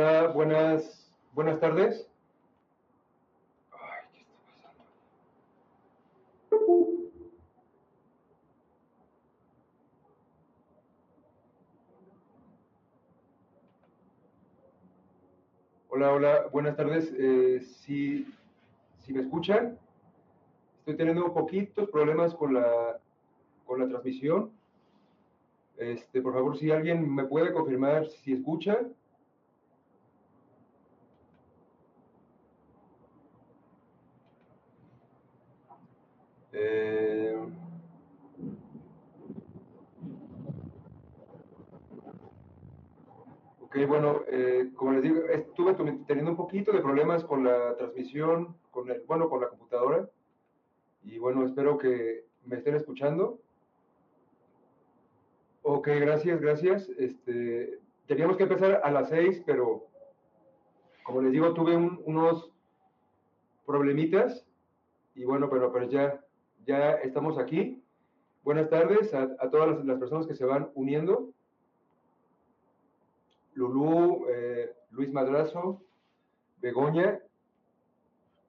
Hola, buenas, buenas tardes. Ay, ¿qué está pasando? Hola, hola, buenas tardes. Eh, si, si me escuchan, estoy teniendo poquitos problemas con la, con la transmisión. Este, por favor, si alguien me puede confirmar si escucha. Eh, ok, bueno, eh, como les digo, estuve teniendo un poquito de problemas con la transmisión, con el, bueno, con la computadora. Y bueno, espero que me estén escuchando. Ok, gracias, gracias. Este, teníamos que empezar a las seis, pero como les digo, tuve unos problemitas y bueno, pero, pero ya, ya estamos aquí. Buenas tardes a, todas las, personas que se van uniendo. Lulú, eh, Luis Madrazo, Begoña.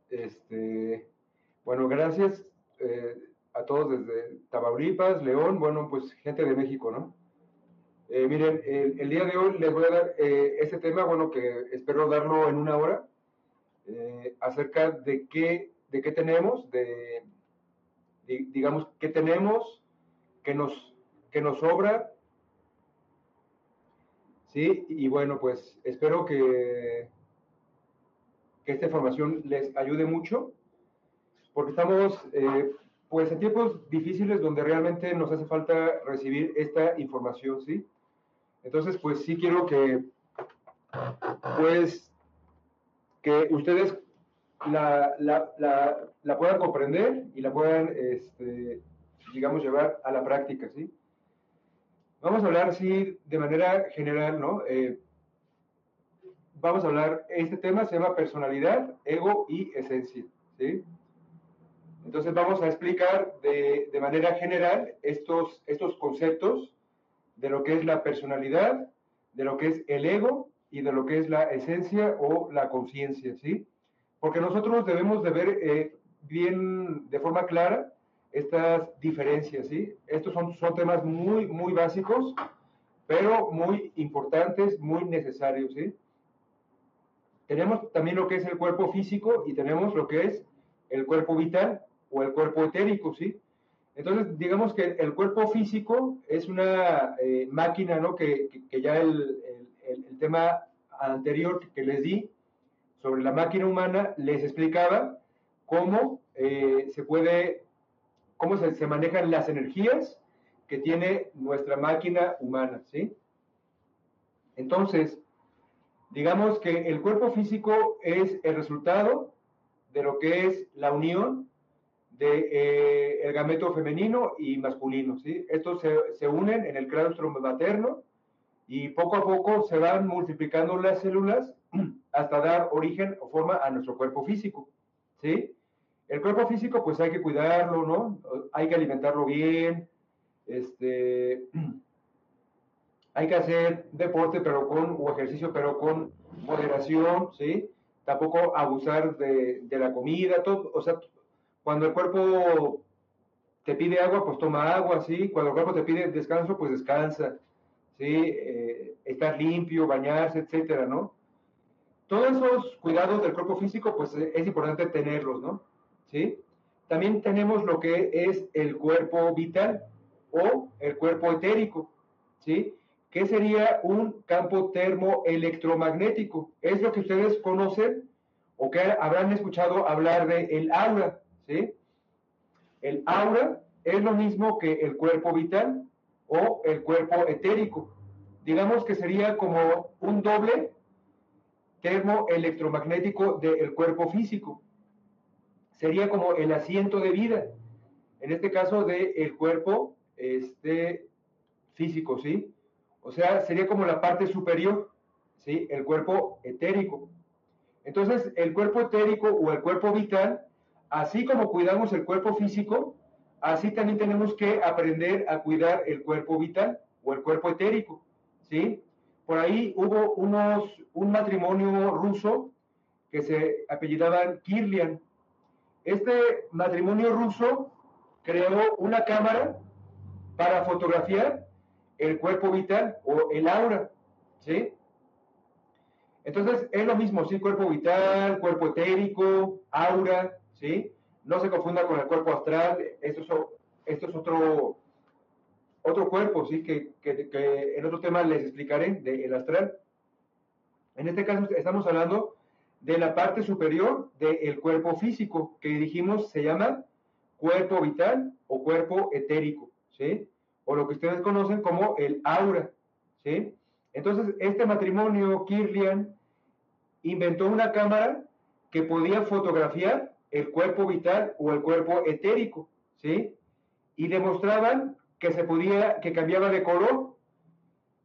Este, bueno, gracias eh, a todos desde Tamaulipas, León, bueno, pues gente de México, ¿no? Eh, miren, el, día de hoy les voy a dar este tema, bueno, que espero darlo en una hora, acerca de qué, de qué tenemos, de, digamos, qué tenemos, que nos, que nos sobra. Sí, y bueno, pues espero que, que esta información les ayude mucho, porque estamos eh, pues en tiempos difíciles donde realmente nos hace falta recibir esta información, ¿sí? Entonces, pues sí quiero que, pues, que ustedes la, la, la, puedan comprender y la puedan, este, digamos, llevar a la práctica, ¿sí? Vamos a hablar, sí, de manera general, ¿no? Eh, vamos a hablar, este tema se llama personalidad, ego y esencia, ¿sí? Entonces vamos a explicar de, de manera general estos, estos conceptos de lo que es la personalidad, de lo que es el ego y de lo que es la esencia o la conciencia, ¿sí? porque nosotros debemos de ver eh, bien, de forma clara, estas diferencias, ¿sí? Estos son, son temas muy, muy básicos, pero muy importantes, muy necesarios, ¿sí? Tenemos también lo que es el cuerpo físico y tenemos lo que es el cuerpo vital o el cuerpo etérico, ¿sí? Entonces, digamos que el cuerpo físico es una eh, máquina, ¿no? Que, que, ya el, el, el, tema anterior que les di sobre la máquina humana, les explicaba cómo eh, se puede, cómo se, manejan las energías que tiene nuestra máquina humana, ¿sí? Entonces, digamos que el cuerpo físico es el resultado de lo que es la unión de eh, el gameto femenino y masculino, ¿sí? Estos se, se unen en el claustro materno y poco a poco se van multiplicando las células hasta dar origen o forma a nuestro cuerpo físico, ¿sí? El cuerpo físico, pues hay que cuidarlo, ¿no? Hay que alimentarlo bien, este, hay que hacer deporte, pero con, o ejercicio, pero con moderación, ¿sí? Tampoco abusar de, de la comida, todo, o sea, cuando el cuerpo te pide agua, pues toma agua, ¿sí? Cuando el cuerpo te pide descanso, pues descansa, ¿sí? Eh, estar limpio, bañarse, etcétera, ¿no? todos esos cuidados del cuerpo físico, pues es importante tenerlos, ¿no? ¿Sí? También tenemos lo que es el cuerpo vital o el cuerpo etérico, ¿sí? Que sería un campo termoelectromagnético. Es lo que ustedes conocen o que habrán escuchado hablar de el aura, ¿sí? El aura es lo mismo que el cuerpo vital o el cuerpo etérico. Digamos que sería como un doble termoelectromagnético del cuerpo físico. Sería como el asiento de vida, en este caso del el cuerpo este, físico, ¿sí? O sea, sería como la parte superior, ¿sí? El cuerpo etérico. Entonces, el cuerpo etérico o el cuerpo vital, así como cuidamos el cuerpo físico, así también tenemos que aprender a cuidar el cuerpo vital o el cuerpo etérico, ¿sí? por ahí hubo unos, un matrimonio ruso que se apellidaban Kirlian. Este matrimonio ruso creó una cámara para fotografiar el cuerpo vital o el aura, ¿sí? Entonces es lo mismo, sí, cuerpo vital, cuerpo etérico, aura, ¿sí? No se confunda con el cuerpo astral, esto es, esto es otro, otro cuerpo, ¿sí? Que, que, en otro tema les explicaré del astral. En este caso estamos hablando de la parte superior del cuerpo físico, que dijimos se llama cuerpo vital o cuerpo etérico, ¿sí? O lo que ustedes conocen como el aura, ¿sí? Entonces, este matrimonio, Kirlian, inventó una cámara que podía fotografiar el cuerpo vital o el cuerpo etérico, ¿sí? Y demostraban que se podía, que cambiaba de color.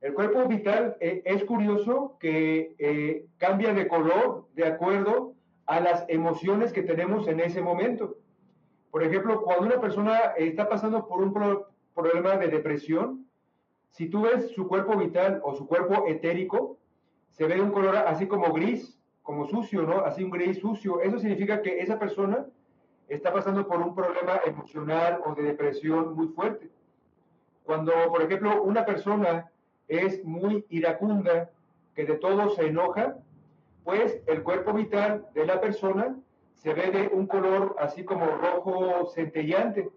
El cuerpo vital eh, es curioso que eh, cambia de color de acuerdo a las emociones que tenemos en ese momento. Por ejemplo, cuando una persona está pasando por un problema de depresión, si tú ves su cuerpo vital o su cuerpo etérico, se ve de un color así como gris, como sucio, ¿no? Así un gris sucio. Eso significa que esa persona está pasando por un problema emocional o de depresión muy fuerte. Cuando, por ejemplo, una persona es muy iracunda, que de todo se enoja, pues el cuerpo vital de la persona se ve de un color así como rojo centellante,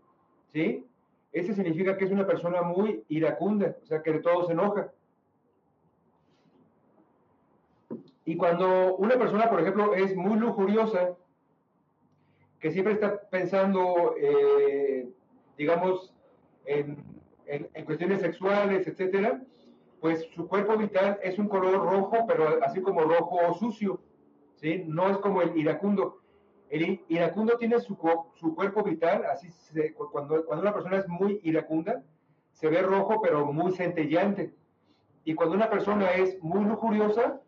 ¿sí? Ese significa que es una persona muy iracunda, o sea, que de todo se enoja. Y cuando una persona, por ejemplo, es muy lujuriosa, que siempre está pensando, eh, digamos, en, cuestiones sexuales, etcétera, pues su cuerpo vital es un color rojo, pero así como rojo sucio, ¿sí? No es como el iracundo. El iracundo tiene su, su cuerpo vital, así cuando, cuando una persona es muy iracunda, se ve rojo, pero muy centellante. Y cuando una persona es muy lujuriosa,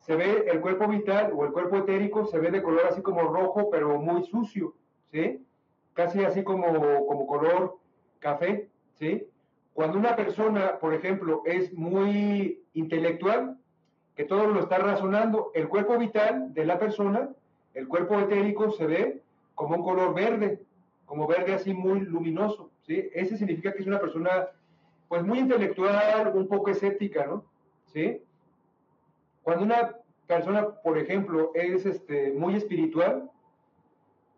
se ve el cuerpo vital o el cuerpo etérico, se ve de color así como rojo, pero muy sucio, ¿sí? Casi así como, como color café, ¿sí? Cuando una persona, por ejemplo, es muy intelectual, que todo lo está razonando, el cuerpo vital de la persona, el cuerpo etérico se ve como un color verde, como verde así muy luminoso, ¿sí? Ese significa que es una persona, pues muy intelectual, un poco escéptica, ¿no? ¿Sí? Cuando una persona, por ejemplo, es este, muy espiritual,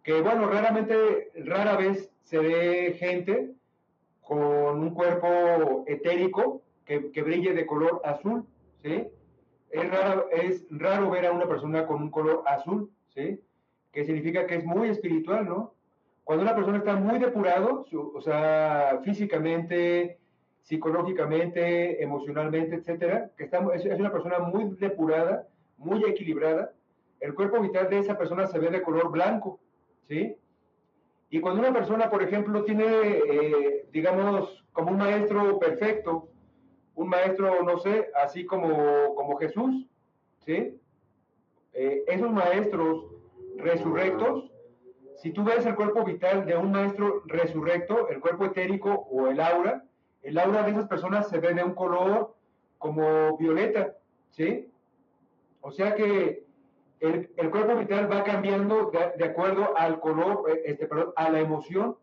que bueno, raramente, rara vez se ve gente con un cuerpo etérico que, brille de color azul, ¿sí? Es raro, es raro ver a una persona con un color azul, ¿sí? Que significa que es muy espiritual, ¿no? Cuando una persona está muy depurado, o sea, físicamente, psicológicamente, emocionalmente, etcétera, que está, es, una persona muy depurada, muy equilibrada, el cuerpo vital de esa persona se ve de color blanco, ¿sí? Y cuando una persona, por ejemplo, tiene, eh, digamos, como un maestro perfecto, un maestro, no sé, así como, como Jesús, ¿sí? Eh, esos maestros resurrectos, si tú ves el cuerpo vital de un maestro resurrecto, el cuerpo etérico o el aura, el aura de esas personas se ve de un color como violeta, ¿sí? O sea que el, cuerpo vital va cambiando de, acuerdo al color, eh, este, perdón, a la emoción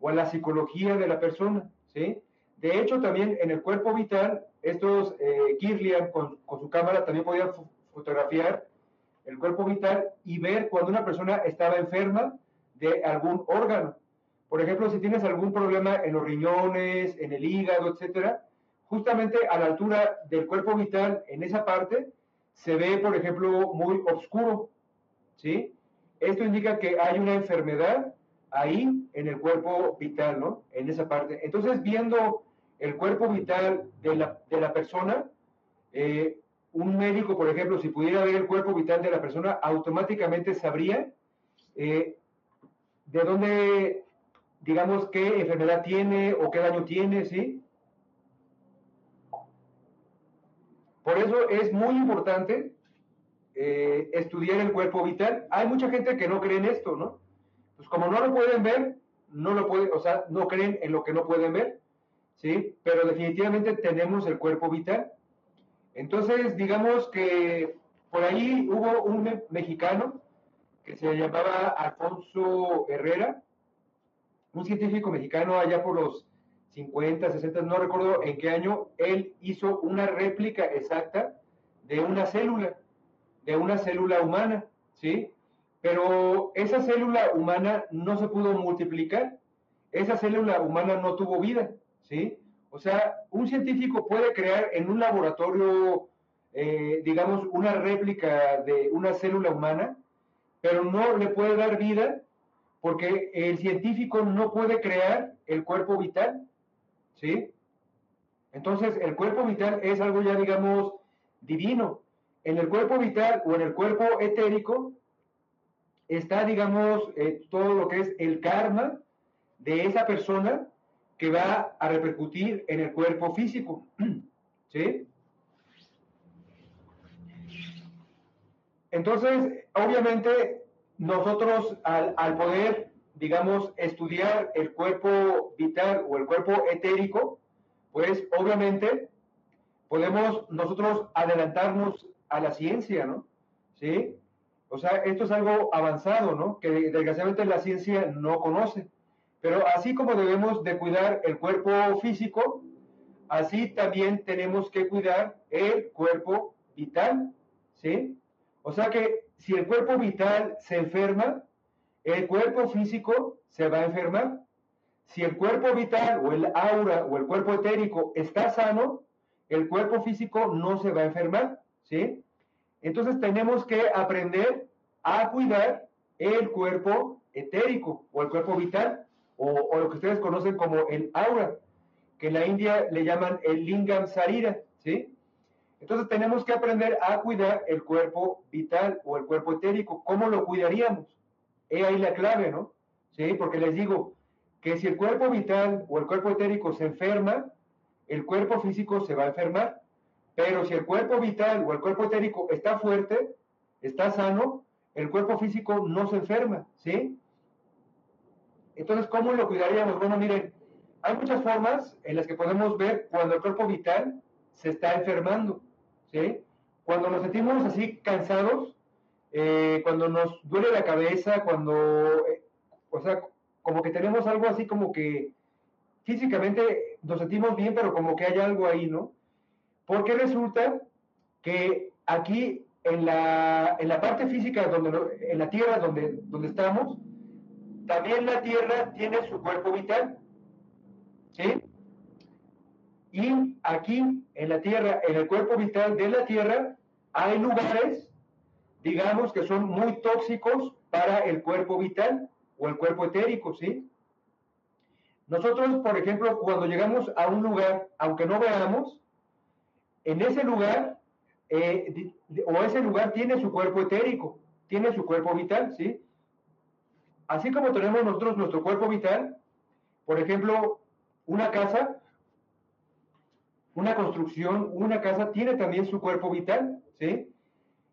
o a la psicología de la persona, ¿sí? De hecho, también en el cuerpo vital, estos eh, Kirlian con, su cámara también podían fotografiar el cuerpo vital y ver cuando una persona estaba enferma de algún órgano. Por ejemplo, si tienes algún problema en los riñones, en el hígado, etcétera, justamente a la altura del cuerpo vital, en esa parte, se ve, por ejemplo, muy oscuro, ¿sí? Esto indica que hay una enfermedad ahí en el cuerpo vital, ¿no? En esa parte. Entonces, viendo el cuerpo vital de la, persona, eh, un médico, por ejemplo, si pudiera ver el cuerpo vital de la persona, automáticamente sabría eh, de dónde digamos, qué enfermedad tiene o qué daño tiene, ¿sí? Por eso es muy importante eh, estudiar el cuerpo vital. Hay mucha gente que no cree en esto, ¿no? Pues como no lo pueden ver, no lo pueden, o sea, no creen en lo que no pueden ver, ¿sí? Pero definitivamente tenemos el cuerpo vital. Entonces, digamos que por ahí hubo un mexicano que se llamaba Alfonso Herrera, un científico mexicano allá por los 50, 60, no recuerdo en qué año, él hizo una réplica exacta de una célula, de una célula humana, ¿sí? Pero esa célula humana no se pudo multiplicar, esa célula humana no tuvo vida, ¿sí? O sea, un científico puede crear en un laboratorio, eh, digamos, una réplica de una célula humana, pero no le puede dar vida porque el científico no puede crear el cuerpo vital, ¿sí? Entonces, el cuerpo vital es algo ya, digamos, divino. En el cuerpo vital o en el cuerpo etérico está, digamos, eh, todo lo que es el karma de esa persona que va a repercutir en el cuerpo físico. ¿Sí? Entonces, obviamente, nosotros al, al, poder, digamos, estudiar el cuerpo vital o el cuerpo etérico, pues obviamente podemos nosotros adelantarnos a la ciencia, ¿no? ¿Sí? O sea, esto es algo avanzado, ¿no? Que desgraciadamente la ciencia no conoce. Pero así como debemos de cuidar el cuerpo físico, así también tenemos que cuidar el cuerpo vital, ¿sí? O sea que si el cuerpo vital se enferma, el cuerpo físico se va a enfermar. Si el cuerpo vital o el aura o el cuerpo etérico está sano, el cuerpo físico no se va a enfermar, ¿sí? Entonces tenemos que aprender a cuidar el cuerpo etérico o el cuerpo vital o, lo que ustedes conocen como el aura, que en la India le llaman el lingam sarira, ¿sí? Entonces tenemos que aprender a cuidar el cuerpo vital o el cuerpo etérico. ¿Cómo lo cuidaríamos? He ahí la clave, ¿no? Sí, porque les digo que si el cuerpo vital o el cuerpo etérico se enferma, el cuerpo físico se va a enfermar. Pero si el cuerpo vital o el cuerpo etérico está fuerte, está sano, el cuerpo físico no se enferma, ¿sí? Entonces, ¿cómo lo cuidaríamos? Bueno, miren, hay muchas formas en las que podemos ver cuando el cuerpo vital se está enfermando, ¿sí? Cuando nos sentimos así cansados, eh, cuando nos duele la cabeza, cuando, eh, o sea, como que tenemos algo así como que físicamente nos sentimos bien, pero como que hay algo ahí, ¿no? Porque resulta que aquí en la, en la parte física, donde, en la tierra donde, donde estamos, también la tierra tiene su cuerpo vital. ¿Sí? Y aquí en la tierra, en el cuerpo vital de la tierra, hay lugares, digamos, que son muy tóxicos para el cuerpo vital o el cuerpo etérico, ¿sí? Nosotros, por ejemplo, cuando llegamos a un lugar, aunque no veamos, en ese lugar, eh, o ese lugar tiene su cuerpo etérico, tiene su cuerpo vital, ¿sí? Así como tenemos nosotros nuestro cuerpo vital, por ejemplo, una casa, una construcción, una casa tiene también su cuerpo vital, ¿sí?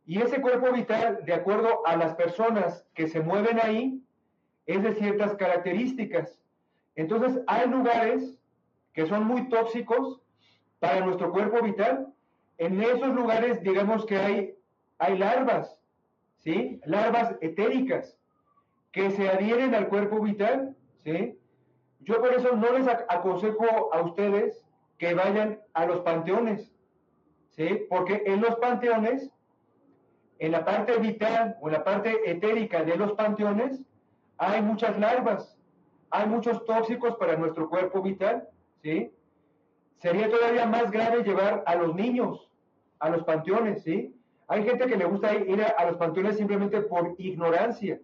Y ese cuerpo vital, de acuerdo a las personas que se mueven ahí, es de ciertas características. Entonces, hay lugares que son muy tóxicos para nuestro cuerpo vital. En esos lugares, digamos que hay, hay larvas, ¿sí? Larvas etéricas que se adhieren al cuerpo vital, ¿sí? Yo por eso no les aconsejo a ustedes que vayan a los panteones, ¿sí? Porque en los panteones, en la parte vital o en la parte etérica de los panteones, hay muchas larvas, hay muchos tóxicos para nuestro cuerpo vital, ¿sí? Sería todavía más grave llevar a los niños a los panteones, ¿sí? Hay gente que le gusta ir a los panteones simplemente por ignorancia,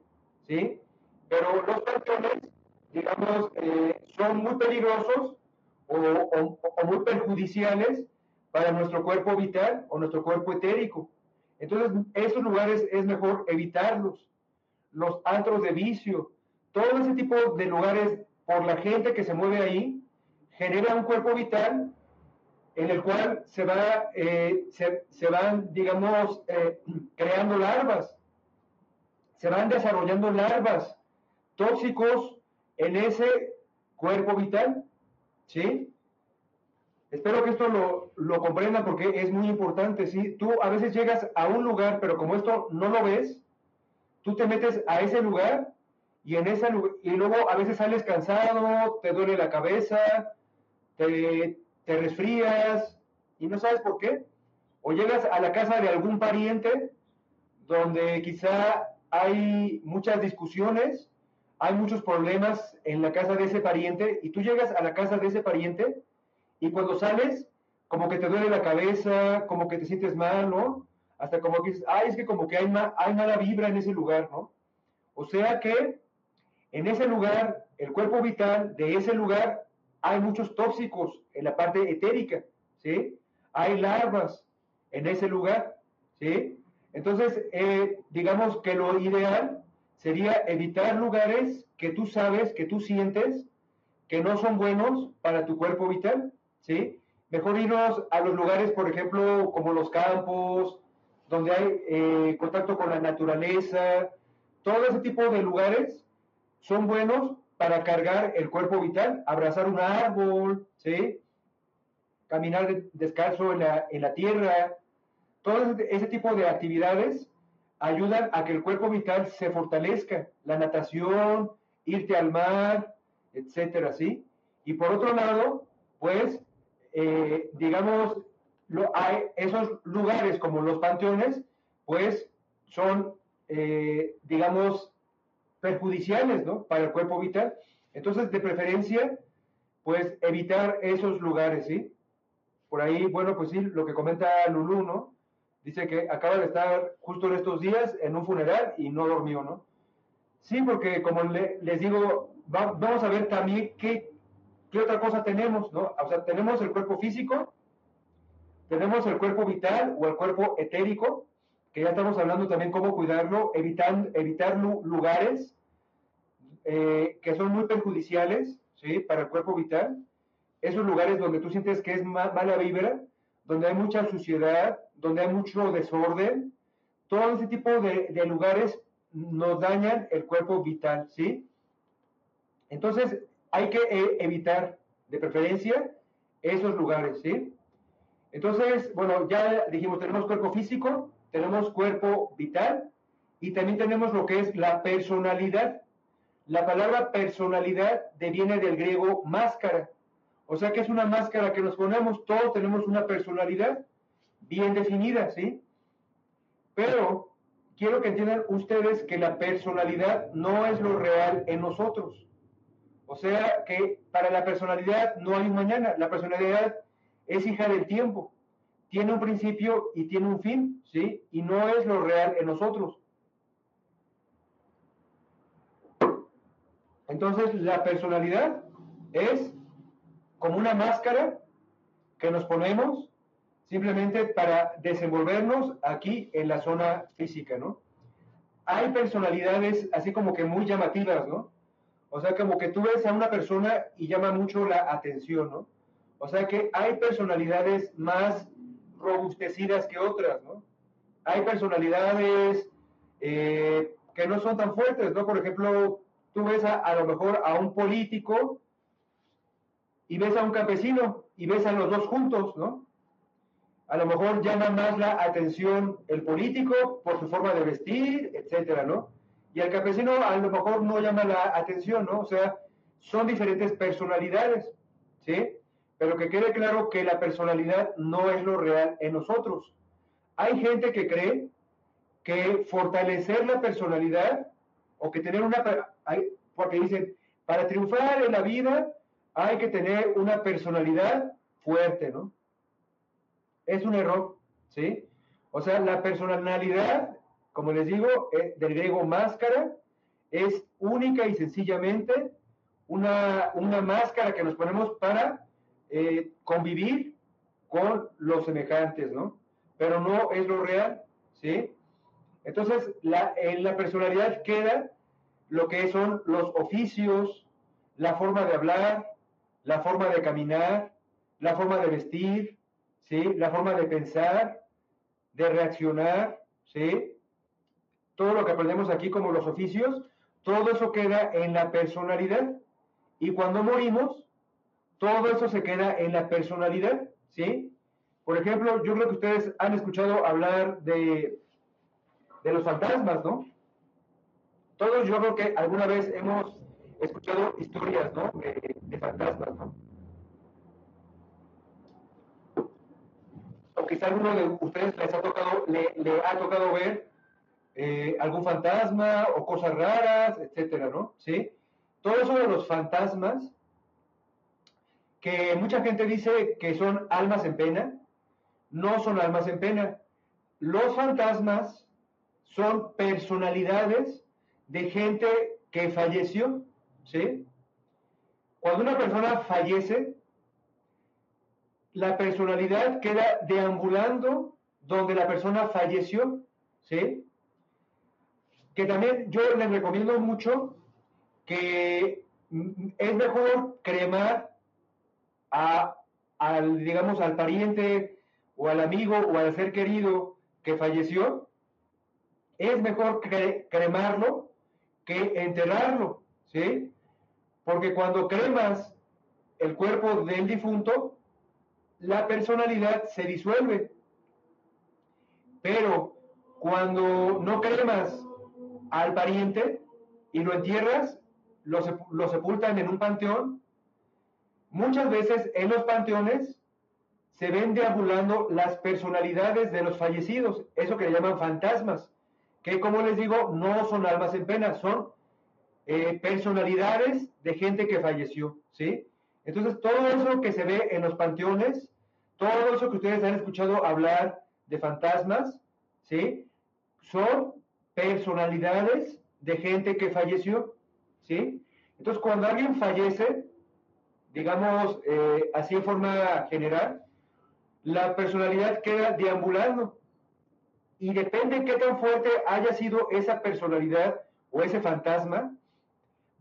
¿sí? Pero los panteones, digamos, eh, son muy peligrosos o, muy perjudiciales para nuestro cuerpo vital o nuestro cuerpo etérico. Entonces, esos lugares es mejor evitarlos. Los antros de vicio, todo ese tipo de lugares por la gente que se mueve ahí, genera un cuerpo vital en el cual se, va, eh, se, van, digamos, eh, creando larvas se van desarrollando larvas tóxicos en ese cuerpo vital, ¿sí? Espero que esto lo, lo comprendan porque es muy importante, ¿sí? Tú a veces llegas a un lugar, pero como esto no lo ves, tú te metes a ese lugar y en ese y luego a veces sales cansado, te duele la cabeza, te, te resfrías y no sabes por qué. O llegas a la casa de algún pariente donde quizá hay muchas discusiones, hay muchos problemas en la casa de ese pariente y tú llegas a la casa de ese pariente y cuando sales, como que te duele la cabeza, como que te sientes mal, ¿no? Hasta como que dices, ay, es que como que hay, hay mala vibra en ese lugar, ¿no? O sea que en ese lugar, el cuerpo vital de ese lugar, hay muchos tóxicos en la parte etérica, ¿sí? Hay larvas en ese lugar, ¿sí? Entonces, eh, digamos que lo ideal sería evitar lugares que tú sabes, que tú sientes que no son buenos para tu cuerpo vital, ¿sí? Mejor irnos a los lugares, por ejemplo, como los campos, donde hay eh, contacto con la naturaleza, todo ese tipo de lugares son buenos para cargar el cuerpo vital, abrazar un árbol, ¿sí? Caminar descalzo en la, en la tierra, todo ese tipo de actividades ayudan a que el cuerpo vital se fortalezca, la natación, irte al mar, etcétera, ¿sí? Y por otro lado, pues, eh, digamos, hay esos lugares como los panteones, pues, son, eh, digamos, perjudiciales, ¿no? Para el cuerpo vital. Entonces, de preferencia, pues, evitar esos lugares, ¿sí? Por ahí, bueno, pues sí, lo que comenta Lulú, ¿no? Dice que acaba de estar justo en estos días en un funeral y no durmió, ¿no? Sí, porque como les digo, vamos a ver también qué, qué otra cosa tenemos, ¿no? O sea, tenemos el cuerpo físico, tenemos el cuerpo vital o el cuerpo etérico, que ya estamos hablando también cómo cuidarlo, evitar, evitar lugares eh, que son muy perjudiciales, ¿sí? Para el cuerpo vital. Esos lugares donde tú sientes que es mala vibra, donde hay mucha suciedad, donde hay mucho desorden, todo ese tipo de, lugares nos dañan el cuerpo vital, ¿sí? Entonces, hay que eh, evitar, de preferencia, esos lugares, ¿sí? Entonces, bueno, ya dijimos, tenemos cuerpo físico, tenemos cuerpo vital y también tenemos lo que es la personalidad. La palabra personalidad deviene del griego máscara. O sea que es una máscara que nos ponemos, todos tenemos una personalidad bien definida, ¿sí? Pero quiero que entiendan ustedes que la personalidad no es lo real en nosotros. O sea que para la personalidad no hay un mañana, la personalidad es hija del tiempo, tiene un principio y tiene un fin, ¿sí? Y no es lo real en nosotros. Entonces la personalidad es como una máscara que nos ponemos simplemente para desenvolvernos aquí en la zona física, ¿no? Hay personalidades así como que muy llamativas, ¿no? O sea, como que tú ves a una persona y llama mucho la atención, ¿no? O sea que hay personalidades más robustecidas que otras, ¿no? Hay personalidades eh, que no son tan fuertes, ¿no? Por ejemplo, tú ves a, a lo mejor a un político y ves a un campesino y ves a los dos juntos, ¿no? A lo mejor llama más la atención el político por su forma de vestir, etcétera, ¿no? Y el campesino a lo mejor no llama la atención, ¿no? O sea, son diferentes personalidades, ¿sí? Pero que quede claro que la personalidad no es lo real en nosotros. Hay gente que cree que fortalecer la personalidad o que tener una... Porque dicen, para triunfar en la vida hay que tener una personalidad fuerte, ¿no? Es un error, ¿sí? O sea, la personalidad, como les digo, eh, del griego máscara, es única y sencillamente una, una máscara que nos ponemos para eh, convivir con los semejantes, ¿no? Pero no es lo real, ¿sí? Entonces, en la personalidad queda lo que son los oficios, la forma de hablar, la forma de caminar, la forma de vestir, ¿sí? La forma de pensar, de reaccionar, ¿sí? Todo lo que aprendemos aquí como los oficios, todo eso queda en la personalidad. Y cuando morimos, todo eso se queda en la personalidad, ¿sí? Por ejemplo, yo creo que ustedes han escuchado hablar de, de los fantasmas, ¿no? Todos yo creo que alguna vez hemos escuchado historias, ¿no? De, fantasmas, ¿no? O quizá alguno de ustedes les ha tocado, le, ha tocado ver eh, algún fantasma o cosas raras, etcétera, ¿no? ¿Sí? Todo eso los fantasmas, que mucha gente dice que son almas en pena, no son almas en pena. Los fantasmas son personalidades de gente que falleció, ¿sí? Cuando una persona fallece, la personalidad queda deambulando donde la persona falleció, ¿sí? Que también yo les recomiendo mucho que es mejor cremar a, al, digamos, al pariente o al amigo o al ser querido que falleció, es mejor cremarlo que enterrarlo, ¿sí? Porque cuando cremas el cuerpo del difunto, la personalidad se disuelve. Pero cuando no cremas al pariente y lo entierras, lo, lo sepultan en un panteón, muchas veces en los panteones se ven deambulando las personalidades de los fallecidos, eso que le llaman fantasmas, que como les digo, no son almas en pena, son eh, personalidades de gente que falleció, ¿sí? Entonces, todo eso que se ve en los panteones, todo eso que ustedes han escuchado hablar de fantasmas, ¿sí? Son personalidades de gente que falleció, ¿sí? Entonces, cuando alguien fallece, digamos eh, así en forma general, la personalidad queda deambulando. Y depende qué tan fuerte haya sido esa personalidad o ese fantasma,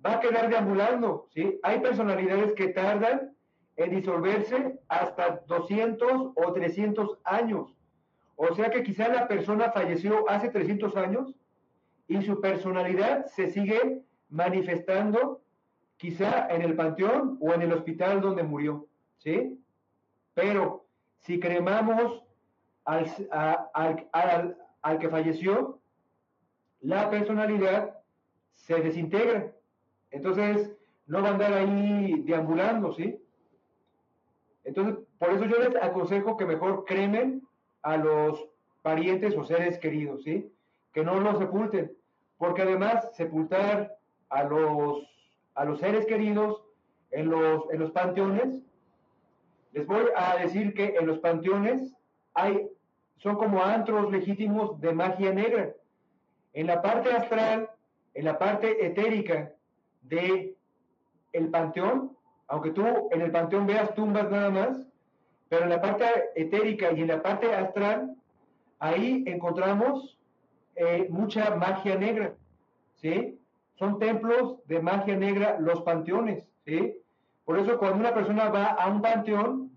va a quedar deambulando. ¿sí? Hay personalidades que tardan en disolverse hasta 200 o 300 años. O sea que quizá la persona falleció hace 300 años y su personalidad se sigue manifestando quizá en el panteón o en el hospital donde murió, ¿sí? Pero si cremamos al, al, que falleció, la personalidad se desintegra. Entonces, no va a andar ahí deambulando, ¿sí? Entonces, por eso yo les aconsejo que mejor cremen a los parientes o seres queridos, ¿sí? Que no los sepulten, porque además sepultar a los, a los seres queridos en los, en los panteones les voy a decir que en los panteones hay, son como antros legítimos de magia negra. En la parte astral, en la parte etérica de el panteón, aunque tú en el panteón veas tumbas nada más, pero en la parte etérica y en la parte astral, ahí encontramos eh, mucha magia negra, ¿sí? Son templos de magia negra los panteones, ¿sí? Por eso cuando una persona va a un panteón,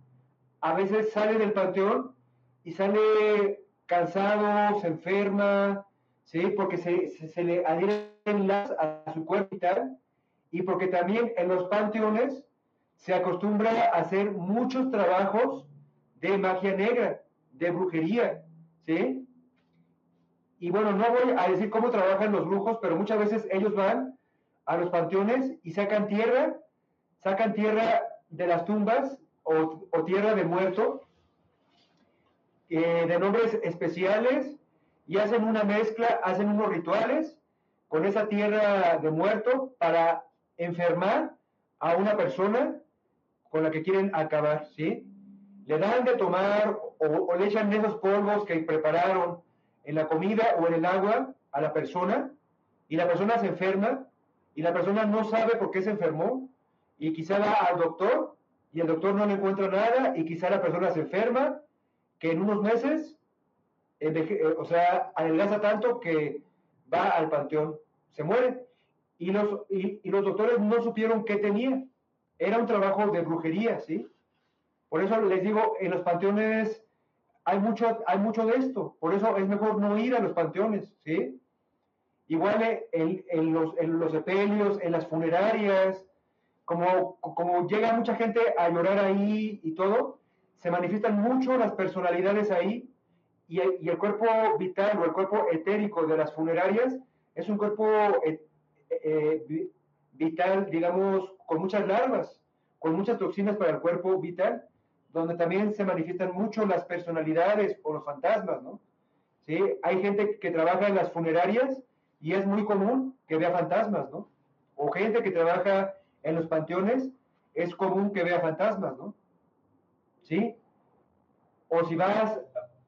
a veces sale del panteón y sale cansado, se enferma, ¿sí? Porque se, le adhieren las a su cuerpo y tal, y porque también en los panteones se acostumbra a hacer muchos trabajos de magia negra, de brujería, ¿sí? Y bueno, no voy a decir cómo trabajan los brujos, pero muchas veces ellos van a los panteones y sacan tierra, sacan tierra de las tumbas o, tierra de muerto, eh, de nombres especiales, y hacen una mezcla, hacen unos rituales con esa tierra de muerto para enfermar a una persona con la que quieren acabar, ¿sí? Le dan de tomar o, o, le echan esos polvos que prepararon en la comida o en el agua a la persona y la persona se enferma y la persona no sabe por qué se enfermó y quizá va al doctor y el doctor no le encuentra nada y quizá la persona se enferma, que en unos meses, eh, o sea, adelgaza tanto que va al panteón, se muere. Y los, y, los doctores no supieron qué tenía. Era un trabajo de brujería, ¿sí? Por eso les digo, en los panteones hay mucho, hay mucho de esto. Por eso es mejor no ir a los panteones, ¿sí? Igual en, en, los, en los sepelios, en las funerarias, como, como llega mucha gente a llorar ahí y todo, se manifiestan mucho las personalidades ahí y el, cuerpo vital o el cuerpo etérico de las funerarias es un cuerpo eh, eh, vital, digamos, con muchas larvas, con muchas toxinas para el cuerpo vital, donde también se manifiestan mucho las personalidades o los fantasmas, ¿no? ¿Sí? Hay gente que trabaja en las funerarias y es muy común que vea fantasmas, ¿no? O gente que trabaja en los panteones, es común que vea fantasmas, ¿no? ¿Sí? O si vas,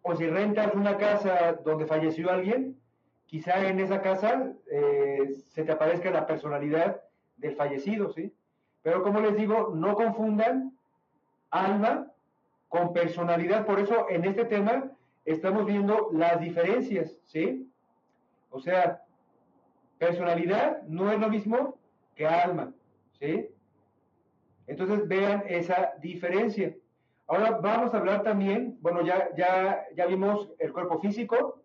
o si rentas una casa donde falleció alguien, quizá en esa casa eh, se te aparezca la personalidad del fallecido, ¿sí? Pero como les digo, no confundan alma con personalidad. Por eso en este tema estamos viendo las diferencias, ¿sí? O sea, personalidad no es lo mismo que alma, ¿sí? Entonces vean esa diferencia. Ahora vamos a hablar también, bueno, ya, ya, ya vimos el cuerpo físico,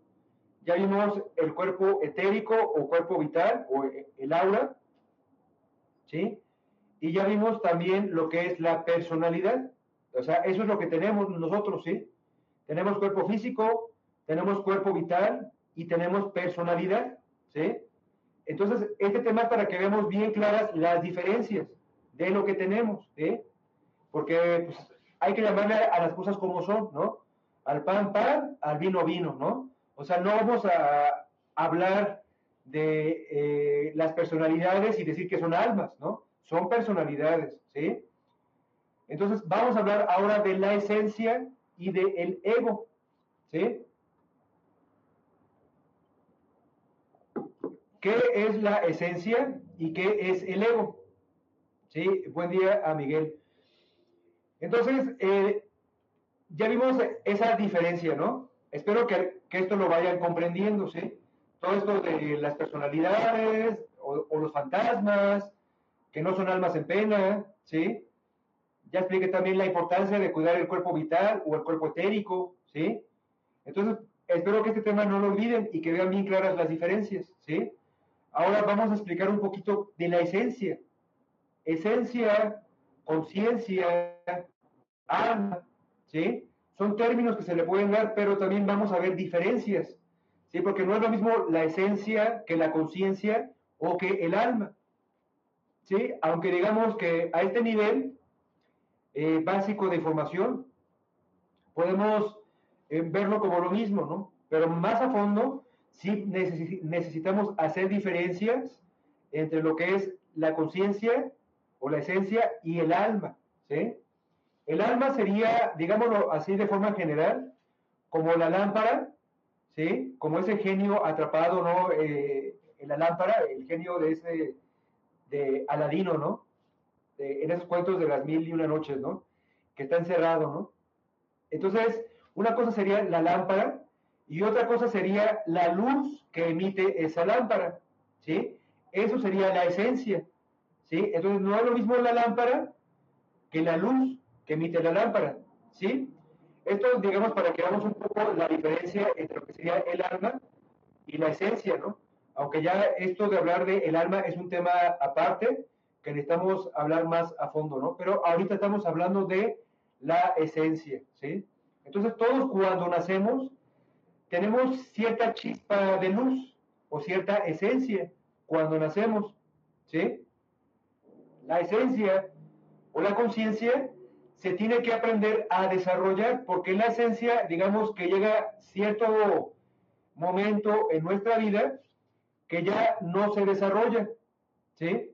ya vimos el cuerpo etérico o cuerpo vital o el aura, ¿sí? Y ya vimos también lo que es la personalidad. O sea, eso es lo que tenemos nosotros, ¿sí? Tenemos cuerpo físico, tenemos cuerpo vital y tenemos personalidad, ¿sí? Entonces, este tema es para que veamos bien claras las diferencias de lo que tenemos, ¿sí? Porque pues, hay que llamarle a las cosas como son, ¿no? Al pan, pan, al vino, vino, ¿no? O sea, no vamos a hablar de eh, las personalidades y decir que son almas, ¿no? Son personalidades, ¿sí? Entonces, vamos a hablar ahora de la esencia y del ego, ¿sí? ¿Qué es la esencia y qué es el ego? Sí, buen día a Miguel. Entonces, eh, ya vimos esa diferencia, ¿no? Espero que, que, esto lo vayan comprendiendo, ¿sí? Todo esto de las personalidades o los fantasmas, que no son almas en pena, ¿sí? Ya expliqué también la importancia de cuidar el cuerpo vital o el cuerpo etérico, ¿sí? Entonces, espero que este tema no lo olviden y que vean bien claras las diferencias, ¿sí? Ahora vamos a explicar un poquito de la esencia. Esencia, conciencia, alma, ¿sí? Son términos que se le pueden dar, pero también vamos a ver diferencias, ¿sí? Porque no es lo mismo la esencia que la conciencia o que el alma, ¿sí? Aunque digamos que a este nivel eh, básico de información, podemos eh, verlo como lo mismo, ¿no? Pero más a fondo, sí necesitamos hacer diferencias entre lo que es la conciencia o la esencia y el alma, ¿sí? El alma sería, digámoslo así de forma general, como la lámpara, ¿sí? Como ese genio atrapado, ¿no? Eh, en la lámpara, el genio de ese, de Aladino, ¿no? En esos cuentos de las mil y una noches, ¿no? Que está encerrado, ¿no? Entonces, una cosa sería la lámpara y otra cosa sería la luz que emite esa lámpara, ¿sí? Eso sería la esencia, ¿sí? Entonces, no es lo mismo la lámpara que la luz que emite la lámpara, ¿sí? Esto, digamos, para que veamos un poco la diferencia entre lo que sería el alma y la esencia, ¿no? Aunque ya esto de hablar de el alma es un tema aparte, que necesitamos hablar más a fondo, ¿no? Pero ahorita estamos hablando de la esencia, ¿sí? Entonces todos cuando nacemos tenemos cierta chispa de luz o cierta esencia cuando nacemos, ¿sí? La esencia o la conciencia se tiene que aprender a desarrollar porque la esencia, digamos que llega cierto momento en nuestra vida que ya no se desarrolla, ¿sí?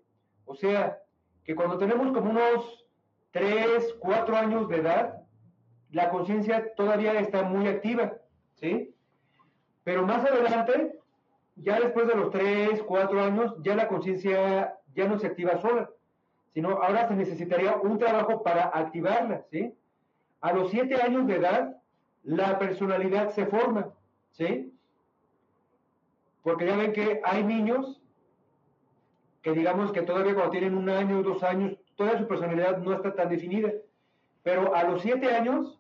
O sea, que cuando tenemos como unos 3, 4 años de edad, la conciencia todavía está muy activa, ¿sí? Pero más adelante, ya después de los 3, 4 años, ya la conciencia ya no se activa sola, sino ahora se necesitaría un trabajo para activarla, ¿sí? A los 7 años de edad, la personalidad se forma, ¿sí? Porque ya ven que hay niños que digamos que todavía cuando tienen un año, dos años, toda su personalidad no está tan definida. Pero a los siete años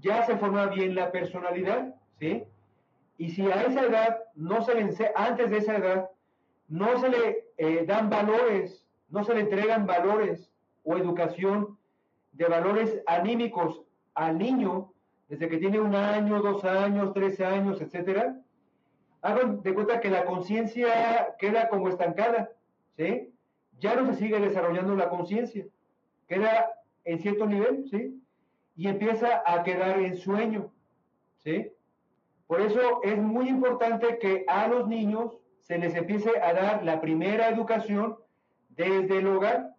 ya se forma bien la personalidad, ¿sí? Y si a esa edad no se le, antes de esa edad, no se le eh, dan valores, no se le entregan valores o educación de valores anímicos al niño desde que tiene un año, dos años, tres años, etcétera, hagan de cuenta que la conciencia queda como estancada, ¿sí? Ya no se sigue desarrollando la conciencia, queda en cierto nivel, ¿sí? Y empieza a quedar en sueño, ¿sí? Por eso es muy importante que a los niños se les empiece a dar la primera educación desde el hogar.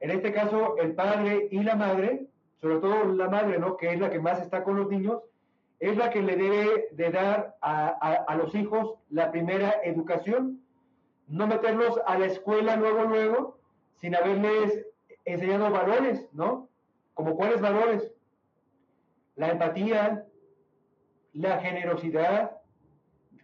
En este caso, el padre y la madre sobre todo la madre, ¿no? Que es la que más está con los niños, es la que le debe de dar a, a, los hijos la primera educación. No meterlos a la escuela luego, luego, sin haberles enseñado valores, ¿no? Como cuáles valores? La empatía, la generosidad,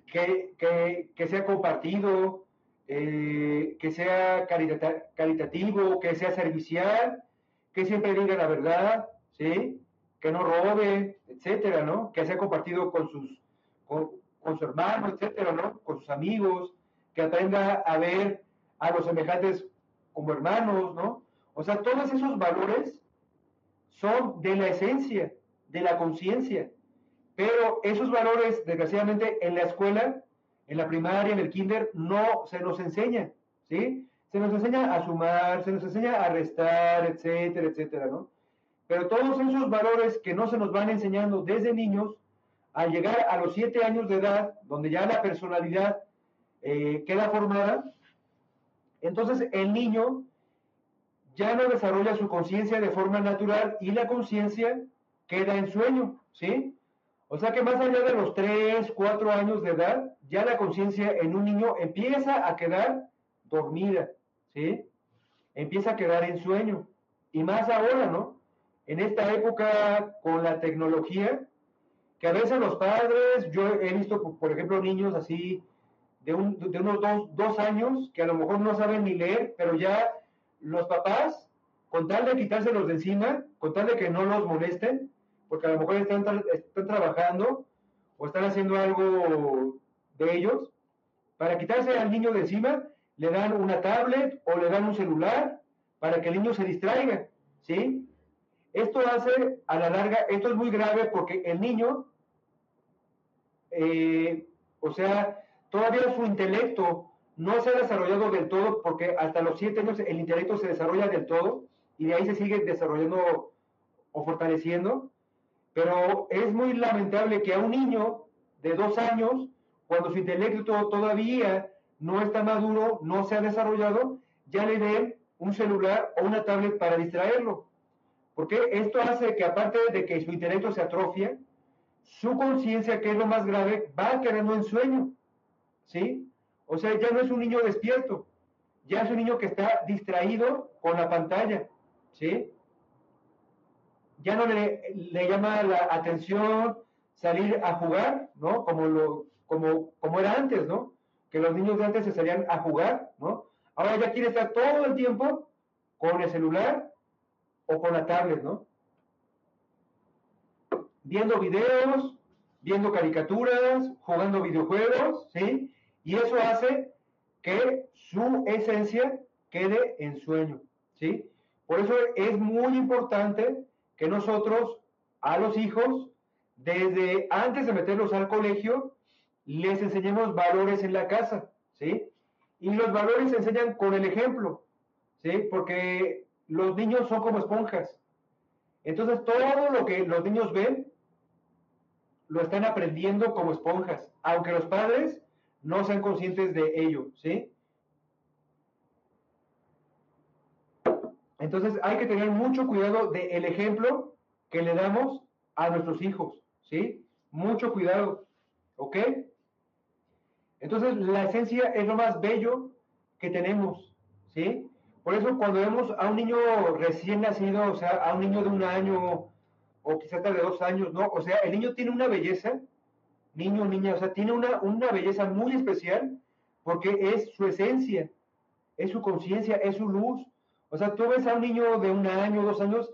que, que, que sea compartido, eh, que sea caritativo, que sea servicial, que siempre diga la verdad, ¿sí? Que no robe, etcétera, ¿no? Que sea compartido con sus, con, su hermano, etcétera, ¿no? Con sus amigos, que aprenda a ver a los semejantes como hermanos, ¿no? O sea, todos esos valores son de la esencia, de la conciencia. Pero esos valores, desgraciadamente, en la escuela, en la primaria, en el kinder, no se nos enseñan, ¿sí? se nos enseña a sumar, se nos enseña a restar, etcétera, etcétera, ¿no? Pero todos esos valores que no se nos van enseñando desde niños, al llegar a los siete años de edad, donde ya la personalidad eh, queda formada, entonces el niño ya no desarrolla su conciencia de forma natural y la conciencia queda en sueño, ¿sí? O sea que más allá de los tres, cuatro años de edad, ya la conciencia en un niño empieza a quedar dormida. ¿sí? Empieza a quedar en sueño. Y más ahora, ¿no? En esta época con la tecnología, que a veces los padres, yo he visto, por ejemplo, niños así de, un, de unos dos, dos, años que a lo mejor no saben ni leer, pero ya los papás, con tal de quitárselos de encima, con tal de que no los molesten, porque a lo mejor están, están trabajando o están haciendo algo de ellos, para quitarse al niño de encima, le dan una tablet o le dan un celular para que el niño se distraiga, ¿sí? Esto hace, a la larga, esto es muy grave porque el niño, eh, o sea, todavía su intelecto no se ha desarrollado del todo porque hasta los siete años el intelecto se desarrolla del todo y de ahí se sigue desarrollando o fortaleciendo, pero es muy lamentable que a un niño de dos años, cuando su intelecto todavía no está maduro, no se ha desarrollado, ya le den un celular o una tablet para distraerlo. Porque esto hace que aparte de que su intelecto se atrofia, su conciencia, que es lo más grave, va quedando en sueño. ¿Sí? O sea, ya no es un niño despierto, ya es un niño que está distraído con la pantalla. ¿Sí? Ya no le, llama la atención salir a jugar, ¿no? Como, lo, como, como era antes, ¿no? que los niños de antes se salían a jugar, ¿no? Ahora ya quiere estar todo el tiempo con el celular o con la tablet, ¿no? Viendo videos, viendo caricaturas, jugando videojuegos, ¿sí? Y eso hace que su esencia quede en sueño, ¿sí? Por eso es muy importante que nosotros a los hijos, desde antes de meterlos al colegio, les enseñemos valores en la casa, ¿sí? Y los valores se enseñan con el ejemplo, ¿sí? Porque los niños son como esponjas. Entonces, todo lo que los niños ven, lo están aprendiendo como esponjas, aunque los padres no sean conscientes de ello, ¿sí? Entonces, hay que tener mucho cuidado del ejemplo que le damos a nuestros hijos, ¿sí? Mucho cuidado, ¿ok? Entonces, la esencia es lo más bello que tenemos, ¿sí? Por eso cuando vemos a un niño recién nacido, o sea, a un niño de un año o quizás de dos años, ¿no? O sea, el niño tiene una belleza, niño, niña, o sea, tiene una, una belleza muy especial porque es su esencia, es su conciencia, es su luz. O sea, tú ves a un niño de un año, dos años,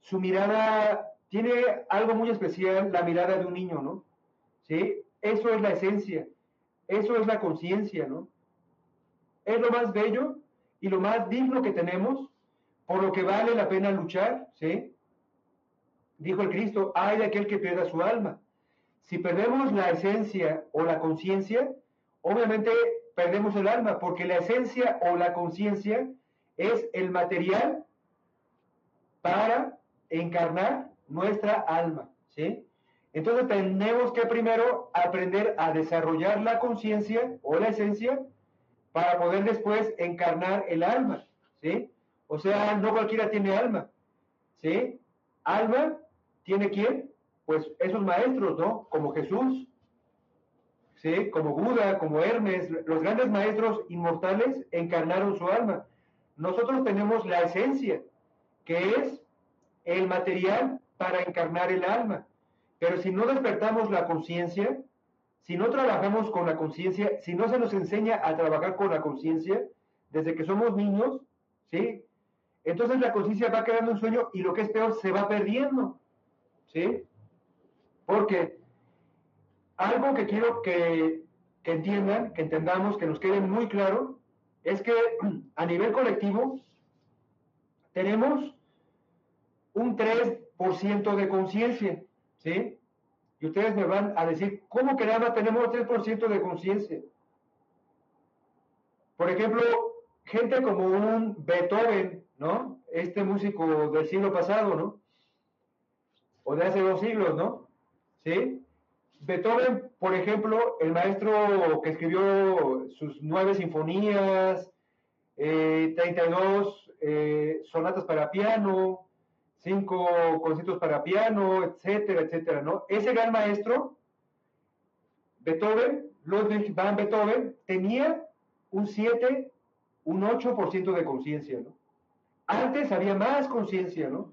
su mirada tiene algo muy especial, la mirada de un niño, ¿no? ¿Sí? Eso es la esencia. Eso es la conciencia, ¿no? Es lo más bello y lo más digno que tenemos, por lo que vale la pena luchar, ¿sí? Dijo el Cristo, hay de aquel que pierda su alma. Si perdemos la esencia o la conciencia, obviamente perdemos el alma, porque la esencia o la conciencia es el material para encarnar nuestra alma, ¿sí? Entonces tenemos que primero aprender a desarrollar la conciencia o la esencia para poder después encarnar el alma, ¿sí? O sea, no cualquiera tiene alma, ¿sí? Alma tiene quién? Pues esos maestros, ¿no? Como Jesús, ¿sí? Como Buda, como Hermes, los grandes maestros inmortales encarnaron su alma. Nosotros tenemos la esencia, que es el material para encarnar el alma. Pero si no despertamos la conciencia, si no trabajamos con la conciencia, si no se nos enseña a trabajar con la conciencia desde que somos niños, ¿sí? Entonces la conciencia va quedando en sueño y lo que es peor, se va perdiendo, ¿sí? Porque algo que quiero que, entiendan, que entendamos, que nos quede muy claro, es que a nivel colectivo tenemos un 3% de conciencia, ¿sí? Y ustedes me van a decir, ¿cómo que nada más tenemos 3% de conciencia? Por ejemplo, gente como un Beethoven, ¿no? Este músico del siglo pasado, ¿no? O de hace dos siglos, ¿no? ¿Sí? Beethoven, por ejemplo, el maestro que escribió sus nueve sinfonías, 32 eh, eh, sonatas para piano, cinco conciertos para piano, etcétera, etcétera, ¿no? Ese gran maestro, Beethoven, Ludwig van Beethoven, tenía un 7, un 8% de conciencia, ¿no? Antes había más conciencia, ¿no?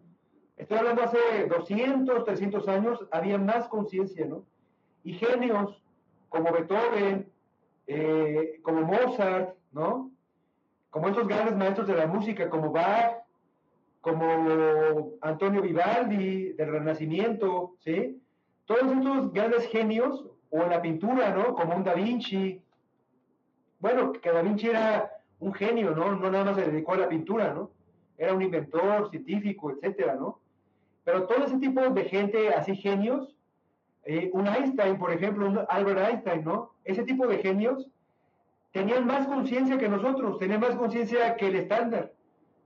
Estoy hablando hace 200, 300 años, había más conciencia, ¿no? Y genios como Beethoven, eh, como Mozart, ¿no? Como esos grandes maestros de la música, como Bach, como Antonio Vivaldi, del Renacimiento, ¿sí? Todos estos grandes genios, o en la pintura, ¿no? Como un Da Vinci. Bueno, que Da Vinci era un genio, ¿no? No nada más se dedicó a la pintura, ¿no? Era un inventor, científico, etcétera, ¿no? Pero todo ese tipo de gente, así genios, eh, un Einstein, por ejemplo, un Albert Einstein, ¿no? Ese tipo de genios tenían más conciencia que nosotros, tenían más conciencia que el estándar